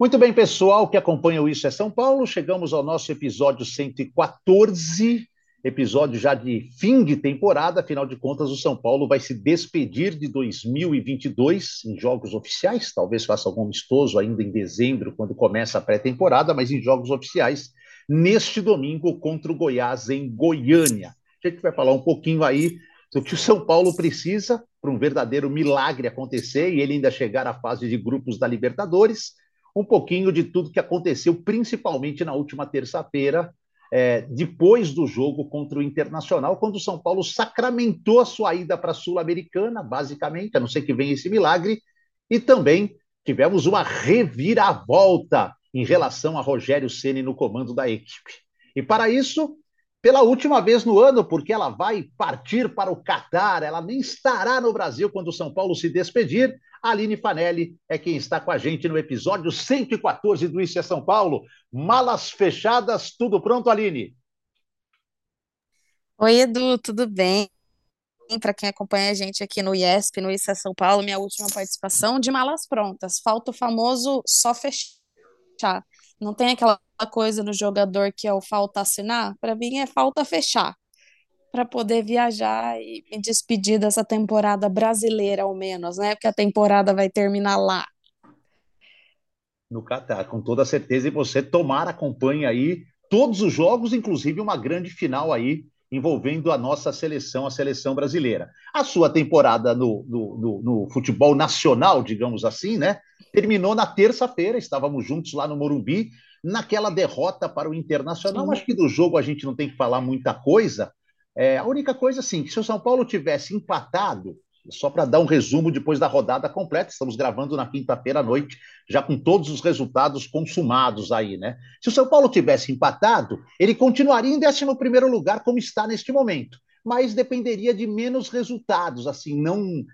Muito bem, pessoal que acompanha o Isso é São Paulo, chegamos ao nosso episódio 114, episódio já de fim de temporada, afinal de contas, o São Paulo vai se despedir de 2022 em jogos oficiais, talvez faça algum amistoso ainda em dezembro, quando começa a pré-temporada, mas em jogos oficiais, neste domingo contra o Goiás em Goiânia. A gente vai falar um pouquinho aí do que o São Paulo precisa para um verdadeiro milagre acontecer e ele ainda chegar à fase de grupos da Libertadores um pouquinho de tudo que aconteceu, principalmente na última terça-feira, é, depois do jogo contra o Internacional, quando o São Paulo sacramentou a sua ida para a Sul-Americana, basicamente, a não ser que venha esse milagre, e também tivemos uma reviravolta em relação a Rogério Ceni no comando da equipe. E para isso, pela última vez no ano, porque ela vai partir para o Catar, ela nem estará no Brasil quando o São Paulo se despedir. Aline Fanelli é quem está com a gente no episódio 114 do Isso é São Paulo. Malas fechadas, tudo pronto, Aline? Oi, Edu, tudo bem? Para quem acompanha a gente aqui no IESP, no Isso é São Paulo, minha última participação de malas prontas. Falta o famoso só fechar. Não tem aquela coisa no jogador que é o falta assinar? Para mim é falta fechar. Para poder viajar e me despedir dessa temporada brasileira, ao menos, né? Porque a temporada vai terminar lá. No Catar, com toda certeza. E você tomar acompanha aí todos os jogos, inclusive uma grande final aí envolvendo a nossa seleção, a seleção brasileira. A sua temporada no, no, no, no futebol nacional, digamos assim, né? Terminou na terça-feira, estávamos juntos lá no Morumbi, naquela derrota para o Internacional. Sim. Acho que do jogo a gente não tem que falar muita coisa. É, a única coisa, assim, que se o São Paulo tivesse empatado, só para dar um resumo depois da rodada completa, estamos gravando na quinta-feira à noite, já com todos os resultados consumados aí, né? Se o São Paulo tivesse empatado, ele continuaria em 11 lugar, como está neste momento, mas dependeria de menos resultados, assim, não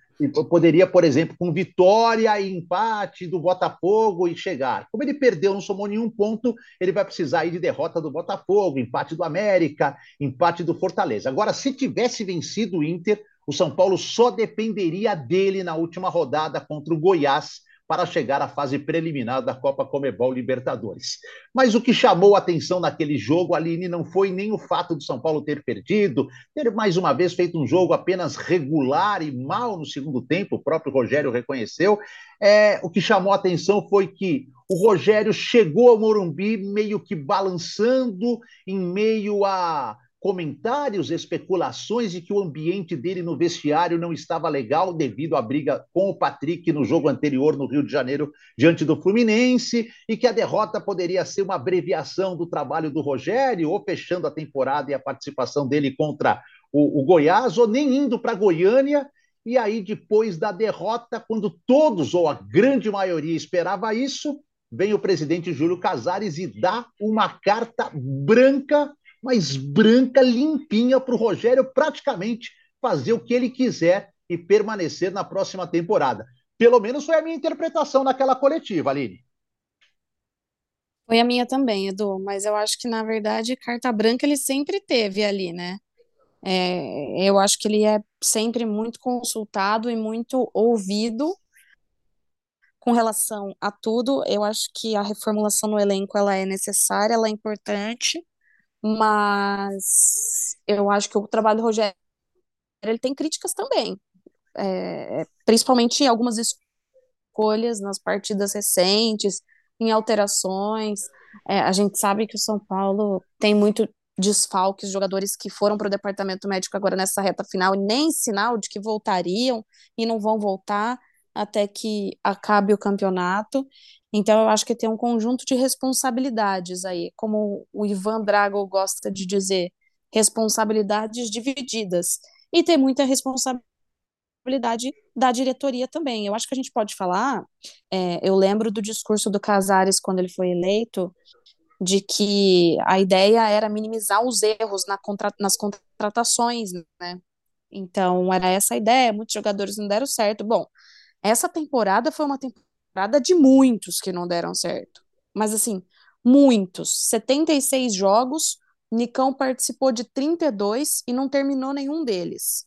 poderia, por exemplo, com vitória e empate do Botafogo e chegar. Como ele perdeu, não somou nenhum ponto, ele vai precisar ir de derrota do Botafogo, empate do América, empate do Fortaleza. Agora, se tivesse vencido o Inter, o São Paulo só dependeria dele na última rodada contra o Goiás para chegar à fase preliminar da Copa Comebol Libertadores. Mas o que chamou a atenção naquele jogo, Aline, não foi nem o fato de São Paulo ter perdido, ter mais uma vez feito um jogo apenas regular e mal no segundo tempo, o próprio Rogério reconheceu. É, o que chamou a atenção foi que o Rogério chegou ao Morumbi meio que balançando em meio a comentários, especulações de que o ambiente dele no vestiário não estava legal devido à briga com o Patrick no jogo anterior no Rio de Janeiro diante do Fluminense e que a derrota poderia ser uma abreviação do trabalho do Rogério ou fechando a temporada e a participação dele contra o, o Goiás ou nem indo para Goiânia. E aí depois da derrota, quando todos ou a grande maioria esperava isso, vem o presidente Júlio Casares e dá uma carta branca mas branca, limpinha para o Rogério praticamente fazer o que ele quiser e permanecer na próxima temporada. Pelo menos foi a minha interpretação naquela coletiva, Aline. Foi a minha também, Edu, mas eu acho que, na verdade, carta branca ele sempre teve ali, né? É, eu acho que ele é sempre muito consultado e muito ouvido com relação a tudo. Eu acho que a reformulação no elenco ela é necessária, ela é importante, mas eu acho que o trabalho do Rogério ele tem críticas também, é, principalmente em algumas escolhas nas partidas recentes, em alterações. É, a gente sabe que o São Paulo tem muito desfalques, jogadores que foram para o departamento médico agora nessa reta final, e nem sinal de que voltariam e não vão voltar até que acabe o campeonato. Então, eu acho que tem um conjunto de responsabilidades aí, como o Ivan Drago gosta de dizer, responsabilidades divididas. E tem muita responsabilidade da diretoria também. Eu acho que a gente pode falar, é, eu lembro do discurso do Casares quando ele foi eleito, de que a ideia era minimizar os erros na contra, nas contratações, né? Então, era essa a ideia, muitos jogadores não deram certo. Bom, essa temporada foi uma temporada de muitos que não deram certo. Mas assim, muitos. 76 jogos, Nicão participou de 32 e não terminou nenhum deles.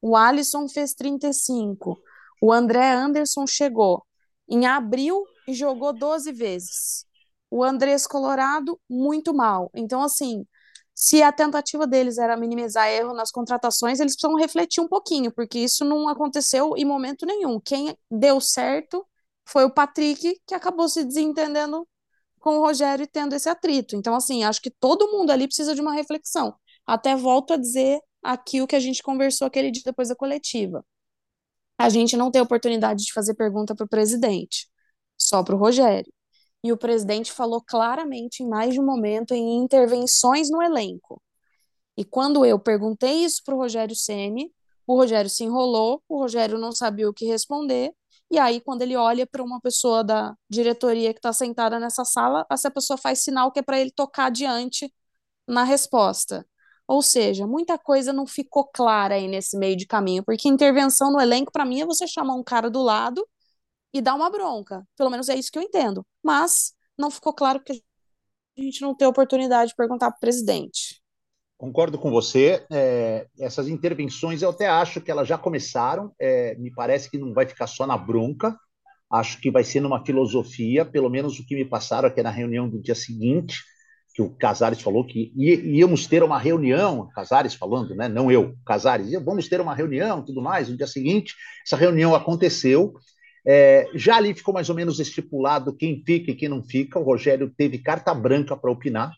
O Alisson fez 35. O André Anderson chegou em abril e jogou 12 vezes. O Andrés Colorado, muito mal. Então, assim, se a tentativa deles era minimizar erro nas contratações, eles precisam refletir um pouquinho, porque isso não aconteceu em momento nenhum. Quem deu certo foi o Patrick, que acabou se desentendendo com o Rogério e tendo esse atrito. Então, assim, acho que todo mundo ali precisa de uma reflexão. Até volto a dizer aqui o que a gente conversou aquele dia depois da coletiva. A gente não tem oportunidade de fazer pergunta para o presidente, só para o Rogério. E o presidente falou claramente em mais de um momento em intervenções no elenco. E quando eu perguntei isso para o Rogério Ceni, o Rogério se enrolou, o Rogério não sabia o que responder, e aí, quando ele olha para uma pessoa da diretoria que está sentada nessa sala, essa pessoa faz sinal que é para ele tocar adiante na resposta. Ou seja, muita coisa não ficou clara aí nesse meio de caminho, porque intervenção no elenco, para mim, é você chamar um cara do lado e dar uma bronca. Pelo menos é isso que eu entendo. Mas não ficou claro porque a gente não tem oportunidade de perguntar para o presidente. Concordo com você. É, essas intervenções eu até acho que elas já começaram. É, me parece que não vai ficar só na bronca. Acho que vai ser numa filosofia, pelo menos o que me passaram aqui na reunião do dia seguinte, que o Casares falou que íamos ter uma reunião, Casares falando, né? Não eu, Casares, vamos ter uma reunião, tudo mais. No dia seguinte, essa reunião aconteceu. É, já ali ficou mais ou menos estipulado quem fica e quem não fica. O Rogério teve carta branca para opinar.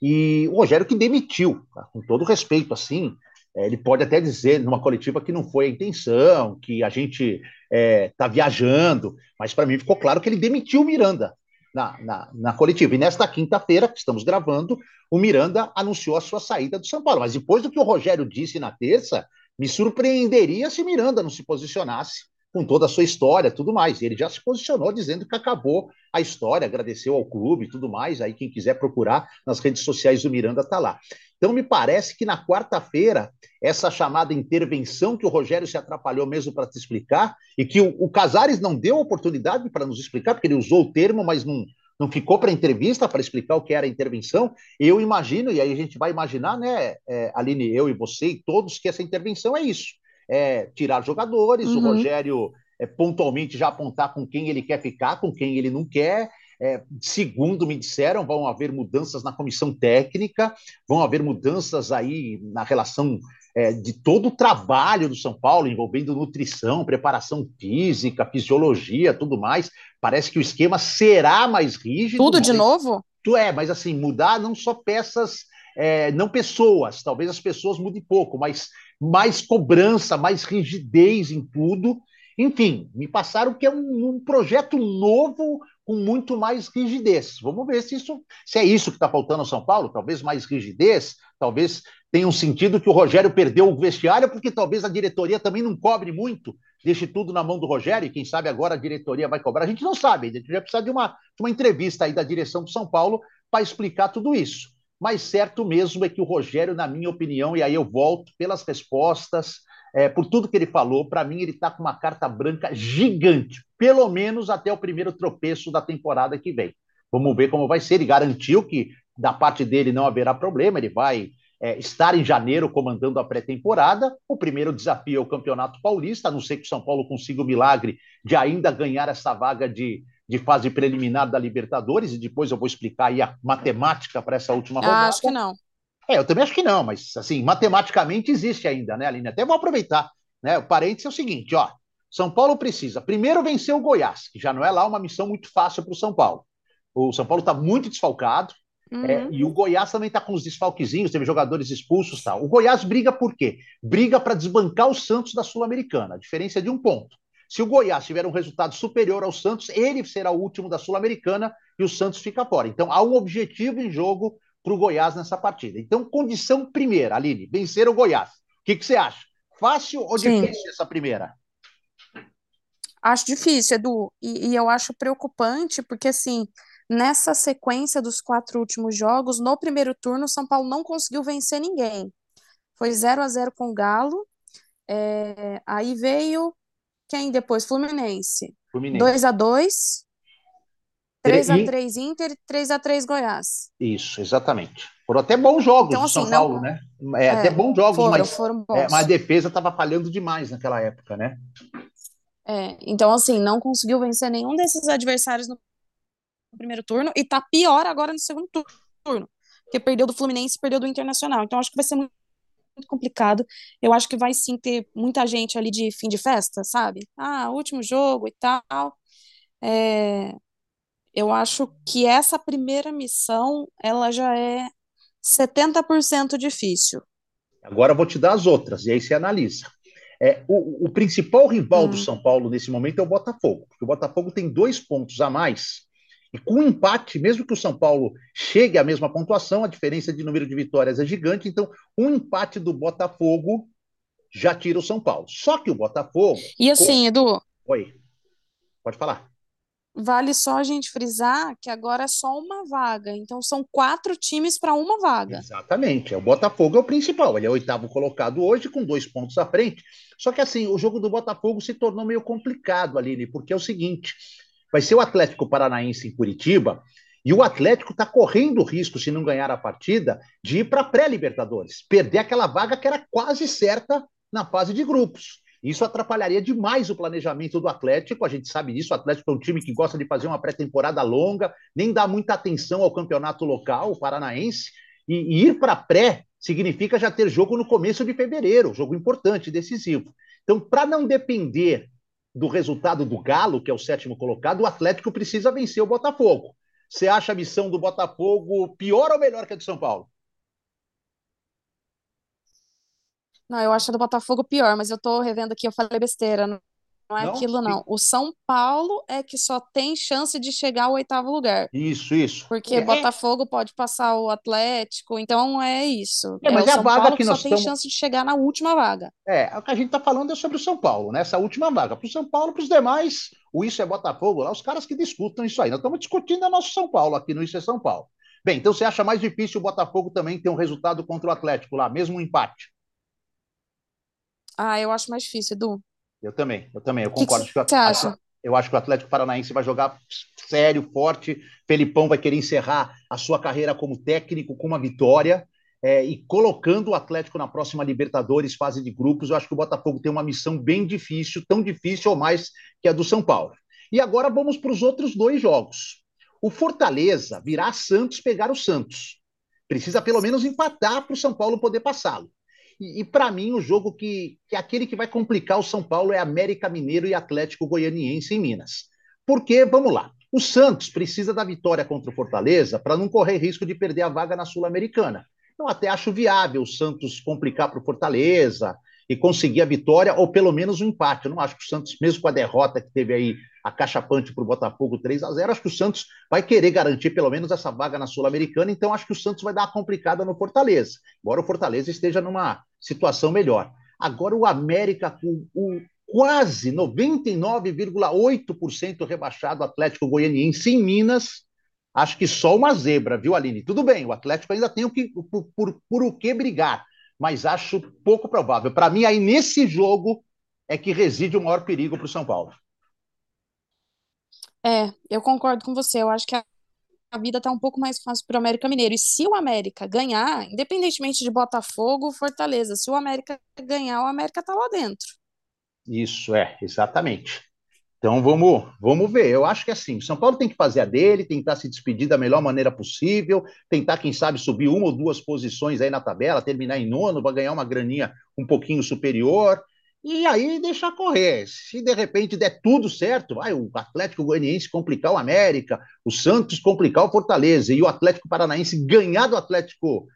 E o Rogério que demitiu, tá? com todo respeito, assim, é, ele pode até dizer numa coletiva que não foi a intenção, que a gente está é, tá viajando, mas para mim ficou claro que ele demitiu o Miranda na, na, na coletiva. E nesta quinta-feira, que estamos gravando, o Miranda anunciou a sua saída do São Paulo. Mas depois do que o Rogério disse na terça, me surpreenderia se Miranda não se posicionasse com toda a sua história, tudo mais. Ele já se posicionou dizendo que acabou a história, agradeceu ao clube tudo mais. Aí quem quiser procurar nas redes sociais do Miranda está lá. Então me parece que na quarta-feira essa chamada intervenção que o Rogério se atrapalhou mesmo para te explicar e que o, o Casares não deu oportunidade para nos explicar, porque ele usou o termo, mas não não ficou para entrevista para explicar o que era a intervenção. Eu imagino, e aí a gente vai imaginar, né, é, Aline, eu e você e todos, que essa intervenção é isso é, tirar jogadores, uhum. o Rogério é, pontualmente já apontar com quem ele quer ficar, com quem ele não quer. É, segundo me disseram, vão haver mudanças na comissão técnica, vão haver mudanças aí na relação é, de todo o trabalho do São Paulo, envolvendo nutrição, preparação física, fisiologia, tudo mais. Parece que o esquema será mais rígido. Tudo de novo? Tu é, mas assim, mudar não só peças, é, não pessoas, talvez as pessoas mudem pouco, mas mais cobrança, mais rigidez em tudo. Enfim, me passaram que é um, um projeto novo com muito mais rigidez. Vamos ver se isso se é isso que está faltando ao São Paulo, talvez mais rigidez, talvez tenha um sentido que o Rogério perdeu o vestiário, porque talvez a diretoria também não cobre muito, deixe tudo na mão do Rogério, e quem sabe agora a diretoria vai cobrar. A gente não sabe, a gente vai precisar de uma, de uma entrevista aí da direção do São Paulo para explicar tudo isso mas certo mesmo é que o Rogério, na minha opinião, e aí eu volto pelas respostas, é, por tudo que ele falou, para mim ele está com uma carta branca gigante, pelo menos até o primeiro tropeço da temporada que vem. Vamos ver como vai ser. Ele garantiu que da parte dele não haverá problema, ele vai é, estar em janeiro comandando a pré-temporada. O primeiro desafio é o Campeonato Paulista, a não ser que o São Paulo consiga o milagre de ainda ganhar essa vaga de de fase preliminar da Libertadores, e depois eu vou explicar aí a matemática para essa última rodada. Acho que não. É, eu também acho que não, mas assim, matematicamente existe ainda, né, Aline? Até vou aproveitar. Né? O parênteses é o seguinte: ó, São Paulo precisa primeiro vencer o Goiás, que já não é lá uma missão muito fácil para o São Paulo. O São Paulo está muito desfalcado, Uhum. É, e o Goiás também está com os desfalquezinhos, teve jogadores expulsos tal. O Goiás briga por quê? Briga para desbancar o Santos da Sul-Americana. A diferença é de um ponto. Se o Goiás tiver um resultado superior ao Santos, ele será o último da Sul-Americana e o Santos fica fora. Então há um objetivo em jogo para o Goiás nessa partida. Então, condição primeira, Aline, vencer o Goiás. O que, que você acha? Fácil ou Sim. difícil essa primeira? Acho difícil, Edu. E, e eu acho preocupante, porque assim, nessa sequência dos quatro últimos jogos, no primeiro turno, o São Paulo não conseguiu vencer ninguém. Foi 0 a 0 com o Galo. É, aí veio quem depois? Fluminense. Fluminense. 2x2. 3x3 Inter e 3x3 Goiás. Isso, exatamente. Foram até bons jogos então, assim, São Paulo, não... né? É, é, até bons jogos, foram, mas, foram bons. É, mas a defesa estava falhando demais naquela época, né? É, então, assim, não conseguiu vencer nenhum desses adversários no primeiro turno e tá pior agora no segundo turno, porque perdeu do Fluminense e perdeu do Internacional. Então, acho que vai ser muito muito complicado. Eu acho que vai sim ter muita gente ali de fim de festa, sabe? Ah, último jogo e tal. É, eu acho que essa primeira missão, ela já é 70% difícil. Agora eu vou te dar as outras, e aí você analisa. É, o, o principal rival hum. do São Paulo nesse momento é o Botafogo, porque o Botafogo tem dois pontos a mais e com um empate, mesmo que o São Paulo chegue à mesma pontuação, a diferença de número de vitórias é gigante. Então, um empate do Botafogo já tira o São Paulo. Só que o Botafogo. E assim, Edu. Oi. Pode falar. Vale só a gente frisar que agora é só uma vaga. Então, são quatro times para uma vaga. Exatamente. O Botafogo é o principal. Ele é o oitavo colocado hoje, com dois pontos à frente. Só que, assim, o jogo do Botafogo se tornou meio complicado, Aline, porque é o seguinte: vai ser o Atlético Paranaense em Curitiba, e o Atlético está correndo risco, se não ganhar a partida, de ir para a pré-Libertadores, perder aquela vaga que era quase certa na fase de grupos. Isso atrapalharia demais o planejamento do Atlético. A gente sabe disso. O Atlético é um time que gosta de fazer uma pré-temporada longa, nem dá muita atenção ao campeonato local, o paranaense. E, e ir para pré significa já ter jogo no começo de fevereiro, jogo importante, decisivo. Então, para não depender do resultado do Galo, que é o sétimo colocado, o Atlético precisa vencer o Botafogo. Você acha a missão do Botafogo pior ou melhor que a do São Paulo? Não, eu acho a do Botafogo pior, mas eu tô revendo aqui, eu falei besteira. Não, é não? aquilo, não. O São Paulo é que só tem chance de chegar ao oitavo lugar. Isso, isso. Porque é. Botafogo pode passar o Atlético, então é isso. É, mas é, é a vaga Paulo que, nós só tem chance de chegar na última vaga. É, o que a gente está falando é sobre o São Paulo, né? Essa última vaga. Para o São Paulo, para os demais, o Isso é Botafogo, lá, os caras que discutam isso aí. Nós estamos discutindo a nosso São Paulo aqui no Isso é São Paulo. Bem, então você acha mais difícil o Botafogo também ter um resultado contra o Atlético lá, mesmo um empate? Ah, eu acho mais difícil, Edu. Eu também, eu também, eu concordo. Que que você acha? Eu acho que o Atlético Paranaense vai jogar sério, forte. Felipão vai querer encerrar a sua carreira como técnico com uma vitória. É, e colocando o Atlético na próxima Libertadores, fase de grupos, eu acho que o Botafogo tem uma missão bem difícil, tão difícil ou mais que a do São Paulo. E agora vamos para os outros dois jogos. O Fortaleza virá Santos pegar o Santos. Precisa pelo menos empatar para o São Paulo poder passá-lo. E, e para mim, o jogo que, que é aquele que vai complicar o São Paulo é América Mineiro e Atlético Goianiense em Minas. Porque, vamos lá, o Santos precisa da vitória contra o Fortaleza para não correr risco de perder a vaga na Sul-Americana. Eu até acho viável o Santos complicar para o Fortaleza e conseguir a vitória, ou pelo menos um empate. Eu não acho que o Santos, mesmo com a derrota que teve aí a cachapante para o Botafogo 3 a 0 acho que o Santos vai querer garantir pelo menos essa vaga na Sul-Americana, então acho que o Santos vai dar uma complicada no Fortaleza, embora o Fortaleza esteja numa situação melhor. Agora o América com o quase 99,8% rebaixado Atlético Goianiense em Minas, acho que só uma zebra, viu, Aline? Tudo bem, o Atlético ainda tem o que, por, por, por o que brigar, mas acho pouco provável. Para mim, aí nesse jogo é que reside o maior perigo para o São Paulo. É, eu concordo com você. Eu acho que a, vida tá um pouco mais fácil para o América Mineiro. E se o América ganhar, independentemente de Botafogo Fortaleza, se o América ganhar, o América tá lá dentro. Isso, é, exatamente. Então vamos, vamos ver. Eu acho que é assim, o São Paulo tem que fazer a dele, tentar se despedir da melhor maneira possível, tentar, quem sabe, subir uma ou duas posições aí na tabela, terminar em nono, para ganhar uma graninha um pouquinho superior e aí deixar correr. Se de repente der tudo certo, vai o Atlético Goianiense complicar o América, o Santos complicar o Fortaleza e o Atlético Paranaense ganhar do Atlético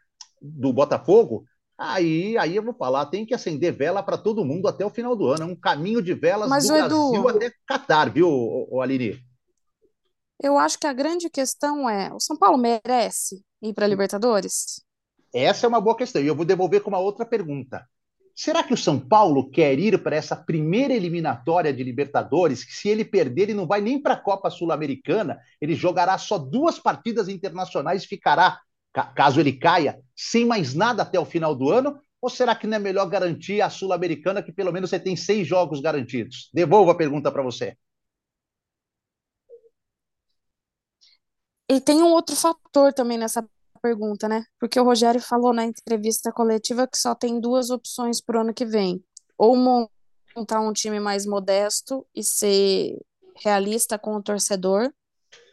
do Botafogo, aí, aí eu vou falar, tem que acender vela para todo mundo até o final do ano. É um caminho de velas Mas, do Edu, Brasil até Catar, viu, o Aline? Eu acho que a grande questão é: o São Paulo merece ir para a Libertadores? Essa é uma boa questão. E eu vou devolver com uma outra pergunta. Será que o São Paulo quer ir para essa primeira eliminatória de Libertadores? Que se ele perder, ele não vai nem para a Copa Sul-Americana, ele jogará só duas partidas internacionais e ficará, caso ele caia, sem mais nada até o final do ano? Ou será que não é melhor garantir a Sul-Americana, que pelo menos você tem seis jogos garantidos? Devolvo a pergunta para você. E tem um outro fator também nessa pergunta, né? Porque o Rogério falou na entrevista coletiva que só tem duas opções para o ano que vem. Ou montar um time mais modesto e ser realista com o torcedor,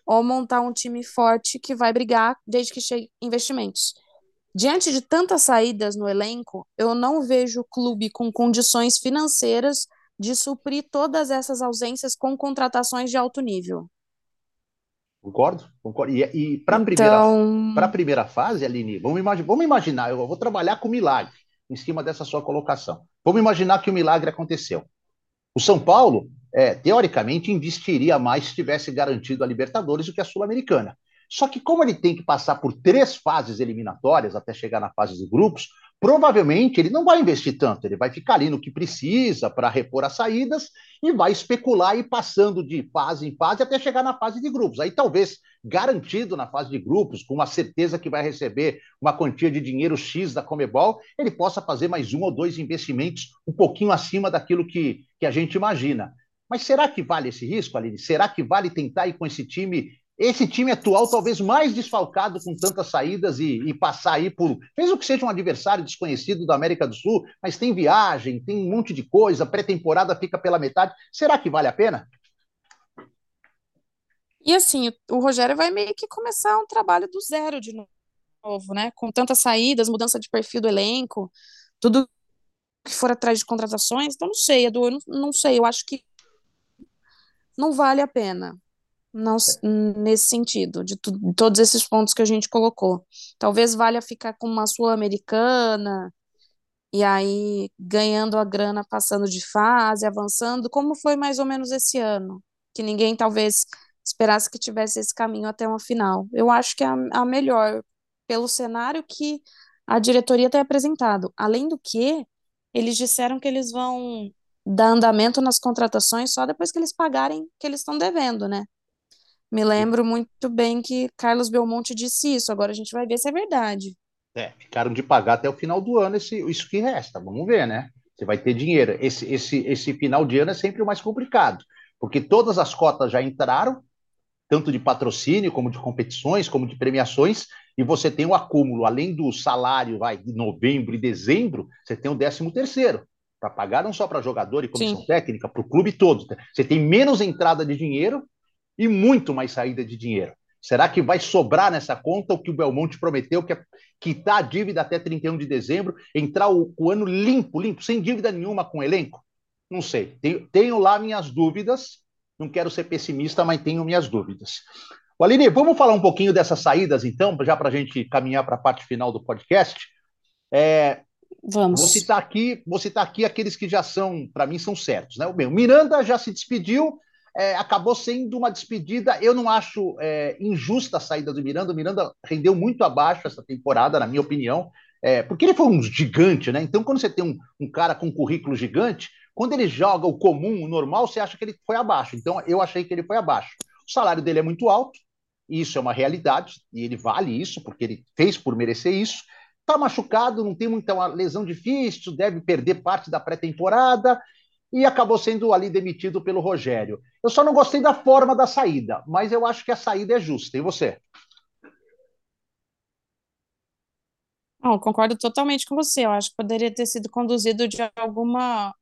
ou montar um time forte que vai brigar desde que chegue investimentos. Diante de tantas saídas no elenco, eu não vejo o clube com condições financeiras de suprir todas essas ausências com contratações de alto nível. Concordo? Concordo. E, e para a então... primeira, primeira fase, Aline, vamos, imagi vamos imaginar, eu vou trabalhar com milagre em cima dessa sua colocação. Vamos imaginar que o milagre aconteceu. O São Paulo, é, teoricamente, investiria mais se tivesse garantido a Libertadores do que a Sul-Americana. Só que, como ele tem que passar por três fases eliminatórias até chegar na fase de grupos, provavelmente ele não vai investir tanto, ele vai ficar ali no que precisa para repor as saídas e vai especular e passando de fase em fase até chegar na fase de grupos. Aí talvez garantido na fase de grupos, com uma certeza que vai receber uma quantia de dinheiro X da Comebol, ele possa fazer mais um ou dois investimentos um pouquinho acima daquilo que, que a gente imagina. Mas será que vale esse risco, Aline? Será que vale tentar ir com esse time esse time atual talvez mais desfalcado com tantas saídas e, e, passar aí por, mesmo que seja um adversário desconhecido da América do Sul, mas tem viagem, tem um monte de coisa, pré-temporada fica pela metade. Será que vale a pena? E assim, o Rogério vai meio que começar um trabalho do zero de novo, né? Com tantas saídas, mudança de perfil do elenco, tudo que for atrás de contratações. Então, não sei, Edu, não, não sei, eu acho que não vale a pena não nesse sentido, de, de, todos esses pontos que a gente colocou. Talvez valha ficar com uma sul-americana e aí ganhando a grana, passando de fase, avançando, como foi mais ou menos esse ano, que ninguém talvez esperasse que tivesse esse caminho até uma final. Eu acho que é a, a melhor pelo cenário que a diretoria tem apresentado. Além do que, eles disseram que eles vão dar andamento nas contratações só depois que eles pagarem que eles estão devendo, né? Me lembro muito bem que Carlos Belmonte disse isso. Agora a gente vai ver se é verdade. É, ficaram de pagar até o final do ano esse, isso que resta. Vamos ver, né? Você vai ter dinheiro. Esse, esse, esse final de ano é sempre o mais complicado, porque todas as cotas já entraram, tanto de patrocínio, como de competições, como de premiações, e você tem o acúmulo, além do salário vai, de novembro e dezembro, você tem o décimo terceiro, para pagar não só para jogador e comissão Sim. técnica, para o clube todo. Você tem menos entrada de dinheiro e muito mais saída de dinheiro. Será que vai sobrar nessa conta o que o Belmonte prometeu, que é quitar a dívida até 31 de dezembro, entrar o, o ano limpo, limpo, sem dívida nenhuma com o elenco? Não sei. Tenho, tenho, lá minhas dúvidas. Não quero ser pessimista, mas tenho minhas dúvidas. Aline, vamos falar um pouquinho dessas saídas, então, já para a gente caminhar para a parte final do podcast. É, Vamos. Vou citar aqui, vou citar aqui aqueles que já são, para mim, são certos. Né? O Miranda já se despediu, é, acabou sendo uma despedida. Eu não acho é, injusta a saída do Miranda. O Miranda rendeu muito abaixo essa temporada, na minha opinião, é, porque ele foi um gigante, né? Então, quando você tem um, um, cara com um currículo gigante, quando ele joga o comum, o normal, você acha que ele foi abaixo. Então, eu achei que ele foi abaixo. O salário dele é muito alto, isso é uma realidade, e ele vale isso, porque ele fez por merecer isso. Está machucado, não tem muita lesão difícil, deve perder parte da pré-temporada e acabou sendo ali demitido pelo Rogério. Eu só não gostei da forma da saída, mas eu acho que a saída é justa. E você? Concordo totalmente com você. Eu acho que poderia ter sido conduzido de alguma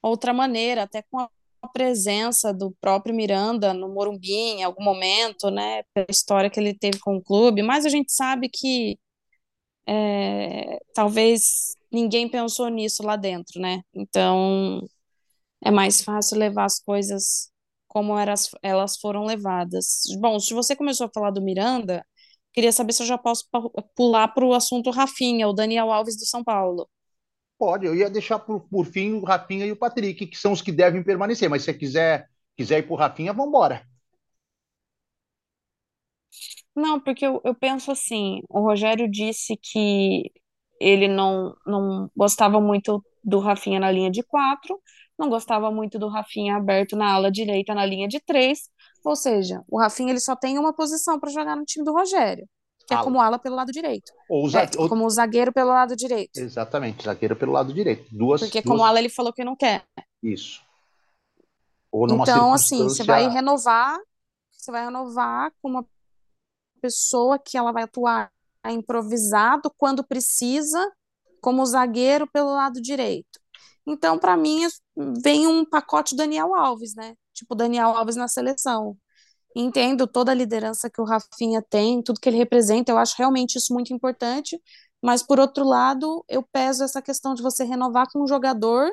outra maneira, até com a presença do próprio Miranda no Morumbi em algum momento, né, pela história que ele teve com o clube, mas a gente sabe que é, talvez ninguém pensou nisso lá dentro, né? Então, é mais fácil levar as coisas como elas, elas foram levadas. Bom, se você começou a falar do Miranda, queria saber se eu já posso pular para o assunto Rafinha, o Daniel Alves do São Paulo. Pode, eu ia deixar por, por fim o Rafinha e o Patrick, que são os que devem permanecer, mas se você quiser, quiser ir para o Rafinha, vamos embora. Não, porque eu, eu penso assim, o Rogério disse que ele não, não gostava muito do Rafinha na linha de quatro, não gostava muito do Rafinha aberto na ala direita na linha de três, ou seja, o Rafinha ele só tem uma posição para jogar no time do Rogério, que ala. é como ala pelo lado direito. Ou é, ou... como zagueiro pelo lado direito. Exatamente, zagueiro pelo lado direito. Duas, Porque duas... como ala ele falou que não quer. Isso. então, assim, você vai renovar, você vai renovar com uma pessoa que ela vai atuar improvisado quando precisa, como zagueiro pelo lado direito. Então, para mim, vem um pacote Daniel Alves, né? Tipo, Daniel Alves na seleção. Entendo toda a liderança que o Rafinha tem, tudo que ele representa, eu acho realmente isso muito importante, mas por outro lado, eu peso essa questão de você renovar com um jogador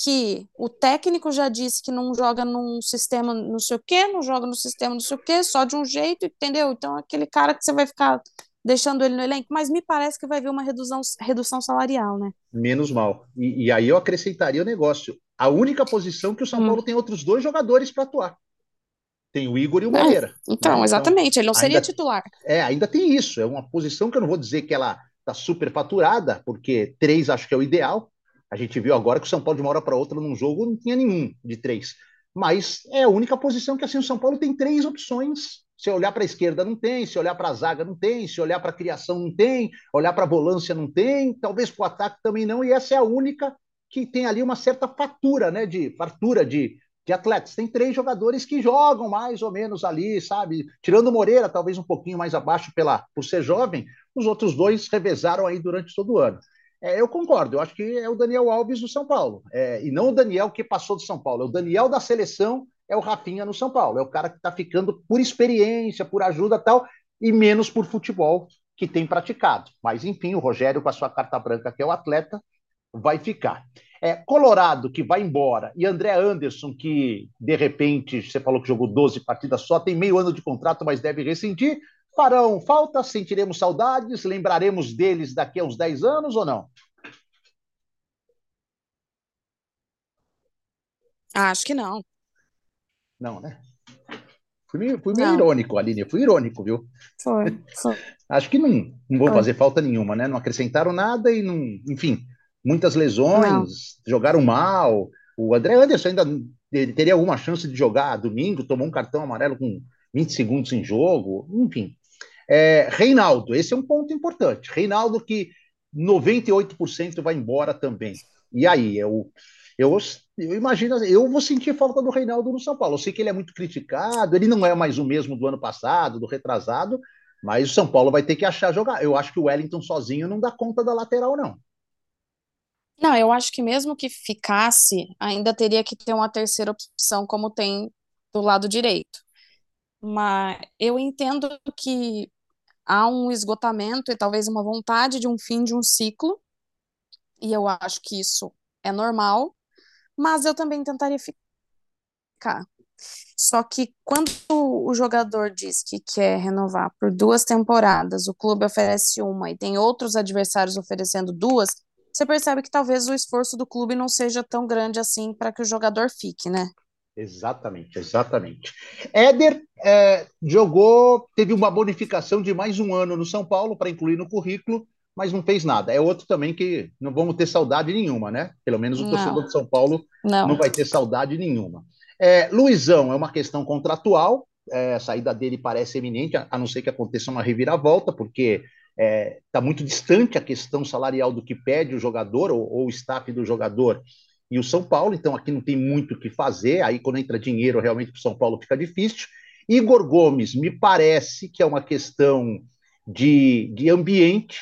que o técnico já disse que não joga num sistema não sei o quê, não joga no sistema não sei o quê, só de um jeito, entendeu? Então, aquele cara que você vai ficar deixando ele no elenco, mas me parece que vai haver uma redução, redução salarial, né? Menos mal. E, e aí eu acrescentaria o negócio. A única posição que o São hum. Paulo tem outros dois jogadores para atuar. Tem o Igor e o é, Moreira. então, né? então, exatamente, ele não seria ainda, titular. É, ainda tem isso. É uma posição que eu não vou dizer que ela está super faturada, porque três acho que é o ideal. A gente viu agora que o São Paulo, de uma hora para outra, num jogo, não tinha nenhum de três. Mas é a única posição que assim o São Paulo tem três opções. Se olhar para a esquerda, não tem. Se olhar para a zaga, não tem. Se olhar para a criação, não tem. Olhar para a volância, não tem. Talvez para o ataque também não. E essa é a única que tem ali uma certa fatura, né? De fartura de, de atletas. Tem três jogadores que jogam mais ou menos ali, sabe? Tirando Moreira, talvez um pouquinho mais abaixo pela, por ser jovem, os outros dois revezaram aí durante todo o ano. É, eu concordo, eu acho que é o Daniel Alves do São Paulo. É, e não o Daniel que passou do São Paulo. É o Daniel da seleção é o Rafinha no São Paulo. É o cara que está ficando por experiência, por ajuda tal, e menos por futebol que tem praticado. Mas, enfim, o Rogério, com a sua carta branca, que é o atleta, vai ficar. É, Colorado, que vai embora, e André Anderson, que de repente, você falou que jogou 12 partidas só, tem meio ano de contrato, mas deve rescindir farão falta? Sentiremos saudades? Lembraremos deles daqui a uns 10 anos ou não? Acho que não. Não, né? Fui meio, fui meio irônico, Aline. Fui irônico, viu? Foi, foi. Acho que não, não vou foi. fazer falta nenhuma, né? Não acrescentaram nada e não. Enfim, muitas lesões, não. jogaram mal. O André Anderson ainda teria alguma chance de jogar domingo, tomou um cartão amarelo com 20 segundos em jogo. Enfim, é, Reinaldo, esse é um ponto importante. Reinaldo que 98% vai embora também. E aí, eu, eu, eu imagino, eu vou sentir falta do Reinaldo no São Paulo. Eu sei que ele é muito criticado, ele não é mais o mesmo do ano passado, do retrasado, mas o São Paulo vai ter que achar jogar. Eu acho que o Wellington sozinho não dá conta da lateral, não. Não, eu acho que mesmo que ficasse, ainda teria que ter uma terceira opção, como tem do lado direito. Mas eu entendo que há um esgotamento e talvez uma vontade de um fim de um ciclo, e eu acho que isso é normal, mas eu também tentaria ficar. Só que quando o jogador diz que quer renovar por duas temporadas, o clube oferece uma e tem outros adversários oferecendo duas, você percebe que talvez o esforço do clube não seja tão grande assim para que o jogador fique, né? Exatamente, exatamente. Éder é, jogou, teve uma bonificação de mais um ano no São Paulo para incluir no currículo, mas não fez nada. É outro também que não vamos ter saudade nenhuma, né? Pelo menos o não. torcedor de São Paulo não. não vai ter saudade nenhuma. É, Luizão é uma questão contratual, é, a saída dele parece eminente, a não ser que aconteça uma reviravolta, porque está é, tá muito distante a questão salarial do que pede o jogador ou, ou o staff do jogador e o São Paulo, então aqui não tem muito o que fazer, aí quando entra dinheiro realmente para o São Paulo fica difícil. Igor Gomes, me parece que é uma questão de, de ambiente.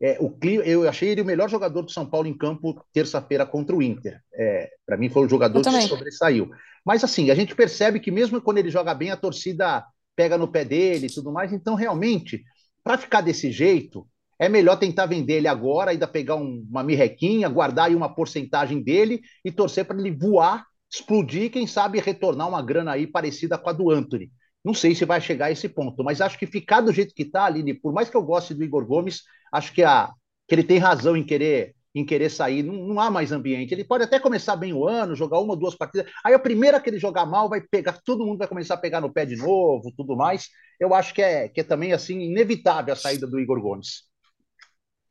É, o eu achei ele o melhor jogador do São Paulo em campo terça-feira contra o Inter. É, para mim foi o jogador que sobressaiu. Mas assim, a gente percebe que mesmo quando ele joga bem, a torcida pega no pé dele e tudo mais. Então, realmente, para ficar desse jeito, é melhor tentar vender ele agora, ainda pegar um, uma mirrequinha, guardar aí uma porcentagem dele e torcer para ele voar, explodir, quem sabe retornar uma grana aí parecida com a do Anthony. Não sei se vai chegar a esse ponto, mas acho que ficar do jeito que está, Aline, por mais que eu goste do Igor Gomes, acho que, a, que ele tem razão em querer em querer sair, não, não, há mais ambiente. Ele pode até começar bem o ano, jogar uma ou duas partidas. Aí a primeira que ele jogar mal vai pegar, todo mundo vai começar a pegar no pé de novo, tudo mais. Eu acho que é, que é também assim inevitável a saída do Igor Gomes.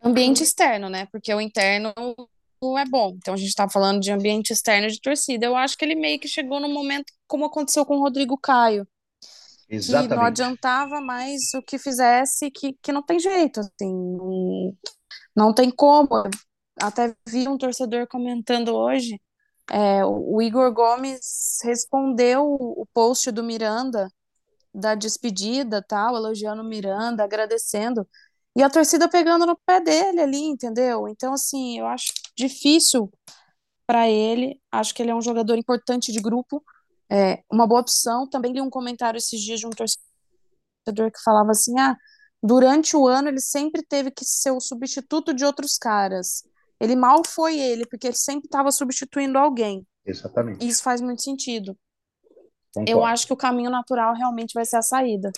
Ambiente externo, né? Porque o interno é bom. Então a gente tá falando de ambiente externo de torcida. Eu acho que ele meio que chegou no momento como aconteceu com o Rodrigo Caio. Exatamente. Que não adiantava mais o que fizesse, que, que não tem jeito, assim, não, não tem como. Até vi um torcedor comentando hoje, é, o Igor Gomes respondeu o post do Miranda da despedida, tal, elogiando o Miranda, agradecendo. E a torcida pegando no pé dele ali, entendeu? Então, assim, eu acho difícil para ele. Acho que ele é um jogador importante de grupo, é uma boa opção. Também li um comentário esses dias de um torcedor que falava assim: ah, durante o ano ele sempre teve que ser o substituto de outros caras. Ele mal foi ele, porque ele sempre estava substituindo alguém. Exatamente. Isso faz muito sentido. Concordo. Eu acho que o caminho natural realmente vai ser a saída.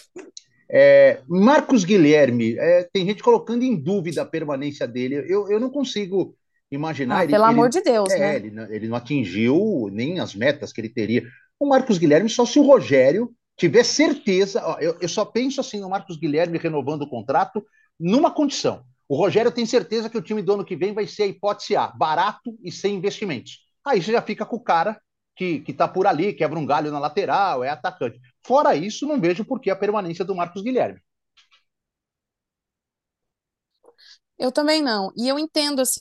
É, Marcos Guilherme, é, tem gente colocando em dúvida a permanência dele. Eu, eu não consigo imaginar. Ah, ele, pelo ele, amor de Deus, é, né? Ele, ele não atingiu nem as metas que ele teria. O Marcos Guilherme, só se o Rogério tiver certeza. Ó, eu, eu só penso assim no Marcos Guilherme renovando o contrato numa condição. O Rogério tem certeza que o time do ano que vem vai ser a hipótese A, barato e sem investimentos. Aí você já fica com o cara que, que tá por ali, quebra um galho na lateral, é atacante. Fora isso, não vejo por que a permanência do Marcos Guilherme. Eu também não. E eu entendo assim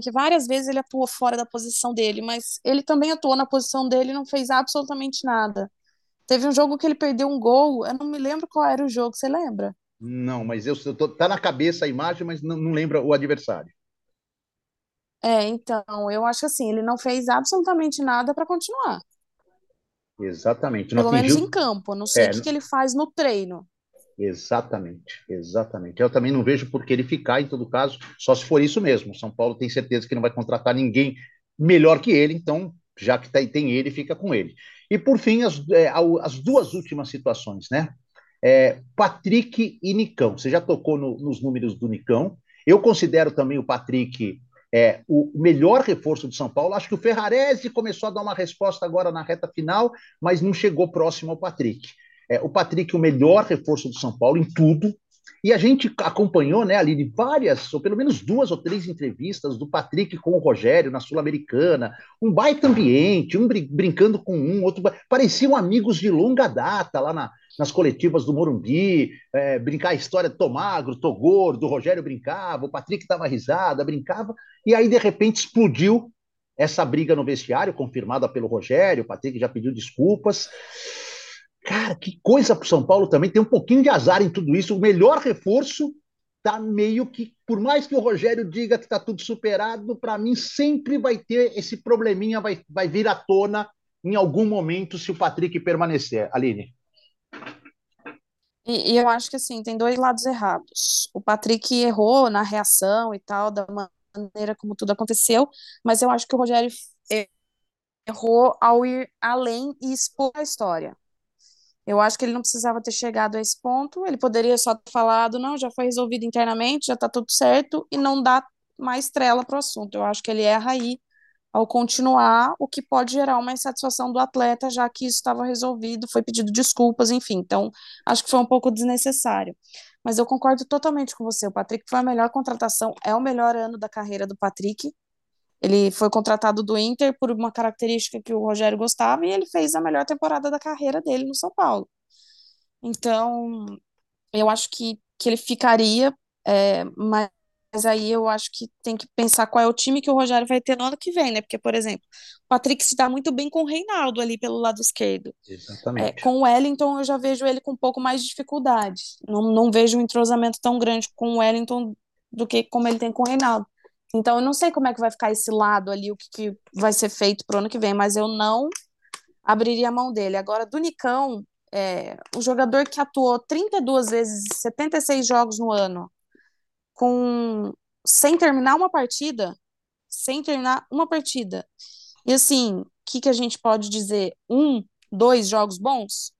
que várias vezes ele atuou fora da posição dele, mas ele também atuou na posição dele e não fez absolutamente nada. Teve um jogo que ele perdeu um gol, eu não me lembro qual era o jogo, você lembra? Não, mas eu, eu tô, tá na cabeça a imagem, mas não, não lembra o adversário. É, então, eu acho assim, ele não fez absolutamente nada para continuar. Exatamente. Não Pelo atingiu... menos em campo. Não sei é, o que, que ele faz no treino. Exatamente, exatamente. Eu também não vejo por que ele ficar, em todo caso, só se for isso mesmo. São Paulo tem certeza que não vai contratar ninguém melhor que ele, então, já que tá, tem ele, fica com ele. E por fim, as, é, as duas últimas situações, né? É, Patrick e Nicão. Você já tocou no, nos números do Nicão. Eu considero também o Patrick é, o melhor reforço do São Paulo. Acho que o Ferrarese começou a dar uma resposta agora na reta final, mas não chegou próximo ao Patrick. É, o Patrick, o melhor reforço do São Paulo em tudo. E a gente acompanhou, né, ali, várias, ou pelo menos duas ou três entrevistas do Patrick com o Rogério na Sul-Americana. Um baita ambiente, um brincando com um, outro. Pareciam amigos de longa data lá na, nas coletivas do Morumbi, é, brincar a história de Tomagro, Togor, o Rogério brincava, o Patrick dava risada, brincava, e aí de repente explodiu essa briga no vestiário, confirmada pelo Rogério, o Patrick já pediu desculpas. Cara, que coisa para o São Paulo também, tem um pouquinho de azar em tudo isso. O melhor reforço tá meio que, por mais que o Rogério diga que está tudo superado, para mim sempre vai ter esse probleminha, vai, vai vir à tona em algum momento se o Patrick permanecer. Aline. E, e, eu acho que assim, tem dois lados errados. O Patrick errou na reação e tal, da maneira como tudo aconteceu, mas eu acho que o Rogério errou ao ir além e expor a história. Eu acho que ele não precisava ter chegado a esse ponto, ele poderia só ter falado, não, já foi resolvido internamente, já tá tudo certo, e não dar mais trela pro assunto. Eu acho que ele erra aí ao continuar, o que pode gerar uma insatisfação do atleta, já que isso estava resolvido, foi pedido desculpas, enfim. Então, acho que foi um pouco desnecessário. Mas eu concordo totalmente com você. O Patrick foi a melhor contratação, é o melhor ano da carreira do Patrick. Ele foi contratado do Inter por uma característica que o Rogério gostava e ele fez a melhor temporada da carreira dele no São Paulo. Então, eu acho que, que ele ficaria, é, mas mas aí eu acho que tem que pensar qual é o time que o Rogério vai ter no ano que vem, né? Porque, por exemplo, o Patrick se dá muito bem com o Reinaldo ali pelo lado esquerdo. Exatamente. É, com o Wellington eu já vejo ele com um pouco mais de dificuldade. Não, não vejo um entrosamento tão grande com o Wellington do que como ele tem com o Reinaldo. Então eu não sei como é que vai ficar esse lado ali, o que, que vai ser feito pro ano que vem, mas eu não abriria a mão dele. Agora, do Nicão, é, o jogador que atuou 32 vezes, 76 jogos no ano, com sem terminar uma partida, sem terminar uma partida. E assim, o que, que a gente pode dizer? Um, dois jogos bons?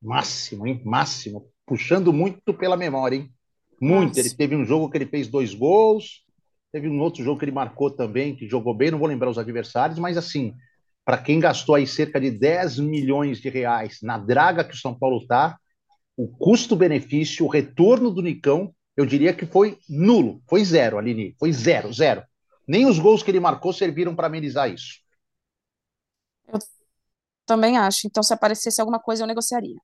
Máximo, hein? Máximo. Puxando muito pela memória, hein? Muito. Máximo. Ele teve um jogo que ele fez dois gols, teve um outro jogo que ele marcou também, que jogou bem, não vou lembrar os adversários, mas assim, para quem gastou aí cerca de 10 milhões de reais na draga que o São Paulo tá, o custo-benefício, o retorno do Nicão eu diria que foi nulo, foi zero, Aline, foi zero, zero. Nem os gols que ele marcou serviram para amenizar isso. Eu também acho. Então, se aparecesse alguma coisa, eu negociaria.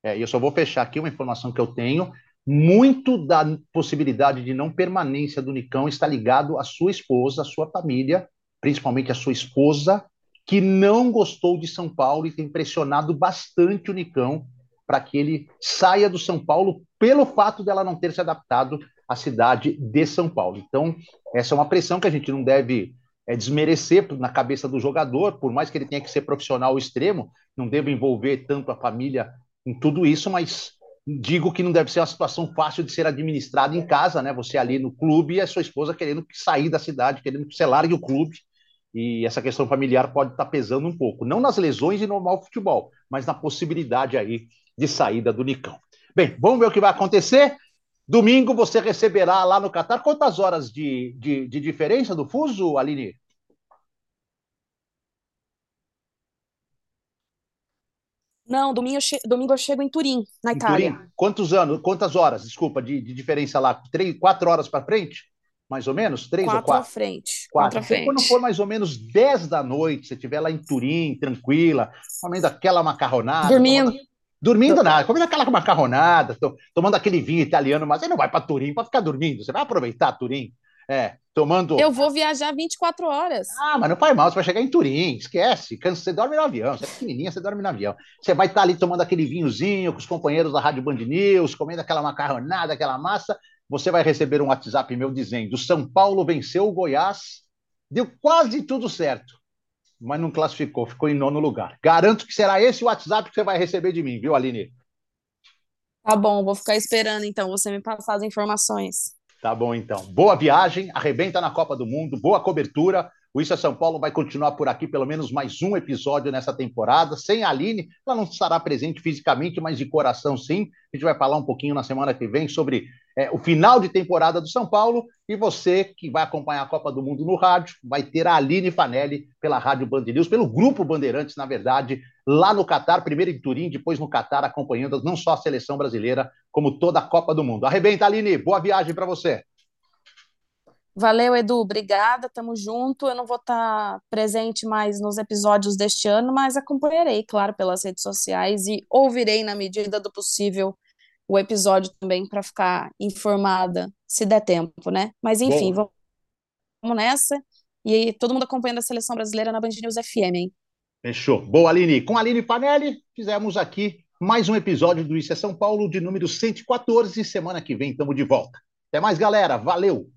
É, e eu só vou fechar aqui uma informação que eu tenho. Muito da possibilidade de não permanência do Nicão está ligado à sua esposa, à sua família, principalmente à sua esposa, que não gostou de São Paulo e tem pressionado bastante o Nicão para que ele saia do São Paulo pelo fato dela não ter se adaptado à cidade de São Paulo. Então, essa é uma pressão que a gente não deve é, desmerecer na cabeça do jogador, por mais que ele tenha que ser profissional extremo, não deve envolver tanto a família em tudo isso, mas digo que não deve ser uma situação fácil de ser administrada em casa, né? Você ali no clube e a sua esposa querendo sair da cidade, querendo que você largue o clube. E essa questão familiar pode estar pesando um pouco, não nas lesões e normal futebol, mas na possibilidade aí de saída do Nicão. Bem, vamos ver o que vai acontecer. Domingo você receberá lá no Catar quantas horas de, de, de diferença do fuso, Aline? Não, domingo eu, che... domingo eu chego em Turim, na em Itália. Turim? Quantos anos, quantas horas, desculpa, de, de diferença lá? Três, quatro horas para frente? Mais ou menos? Três quatro ou quatro? À frente. Quatro. quatro à frente. Quando for mais ou menos dez da noite, você estiver lá em Turim, tranquila, comendo aquela macarronada. Dormindo. Tomando, dormindo nada, comendo aquela macarronada, tomando aquele vinho italiano, mas você não vai para Turim para ficar dormindo, você vai aproveitar Turim. É, tomando. Eu vou viajar 24 horas. Ah, mas não faz mal, você vai chegar em Turim, esquece. Você dorme no avião, você é pequenininha, você dorme no avião. Você vai estar ali tomando aquele vinhozinho com os companheiros da Rádio Band News, comendo aquela macarronada, aquela massa. Você vai receber um WhatsApp meu dizendo: São Paulo venceu o Goiás, deu quase tudo certo, mas não classificou, ficou em nono lugar. Garanto que será esse o WhatsApp que você vai receber de mim, viu, Aline? Tá bom, vou ficar esperando então você me passar as informações. Tá bom, então. Boa viagem, arrebenta na Copa do Mundo, boa cobertura. O Isso é São Paulo vai continuar por aqui pelo menos mais um episódio nessa temporada. Sem a Aline, ela não estará presente fisicamente, mas de coração sim. A gente vai falar um pouquinho na semana que vem sobre é, o final de temporada do São Paulo. E você que vai acompanhar a Copa do Mundo no rádio, vai ter a Aline Fanelli pela Rádio Band News, pelo Grupo Bandeirantes, na verdade, lá no Catar, primeiro em Turim, depois no Catar, acompanhando não só a seleção brasileira, como toda a Copa do Mundo. Arrebenta, Aline, boa viagem para você. Valeu, Edu, obrigada, tamo junto. Eu não vou estar tá presente mais nos episódios deste ano, mas acompanharei, claro, pelas redes sociais e ouvirei na medida do possível o episódio também para ficar informada, se der tempo, né? Mas enfim, Bom. vamos nessa. E aí, todo mundo acompanhando a seleção brasileira na Band News FM, hein? Fechou. Boa, Aline. Com a Aline Panelli, fizemos aqui mais um episódio do Isso é São Paulo, de número 114. Semana que vem estamos de volta. Até mais, galera. Valeu!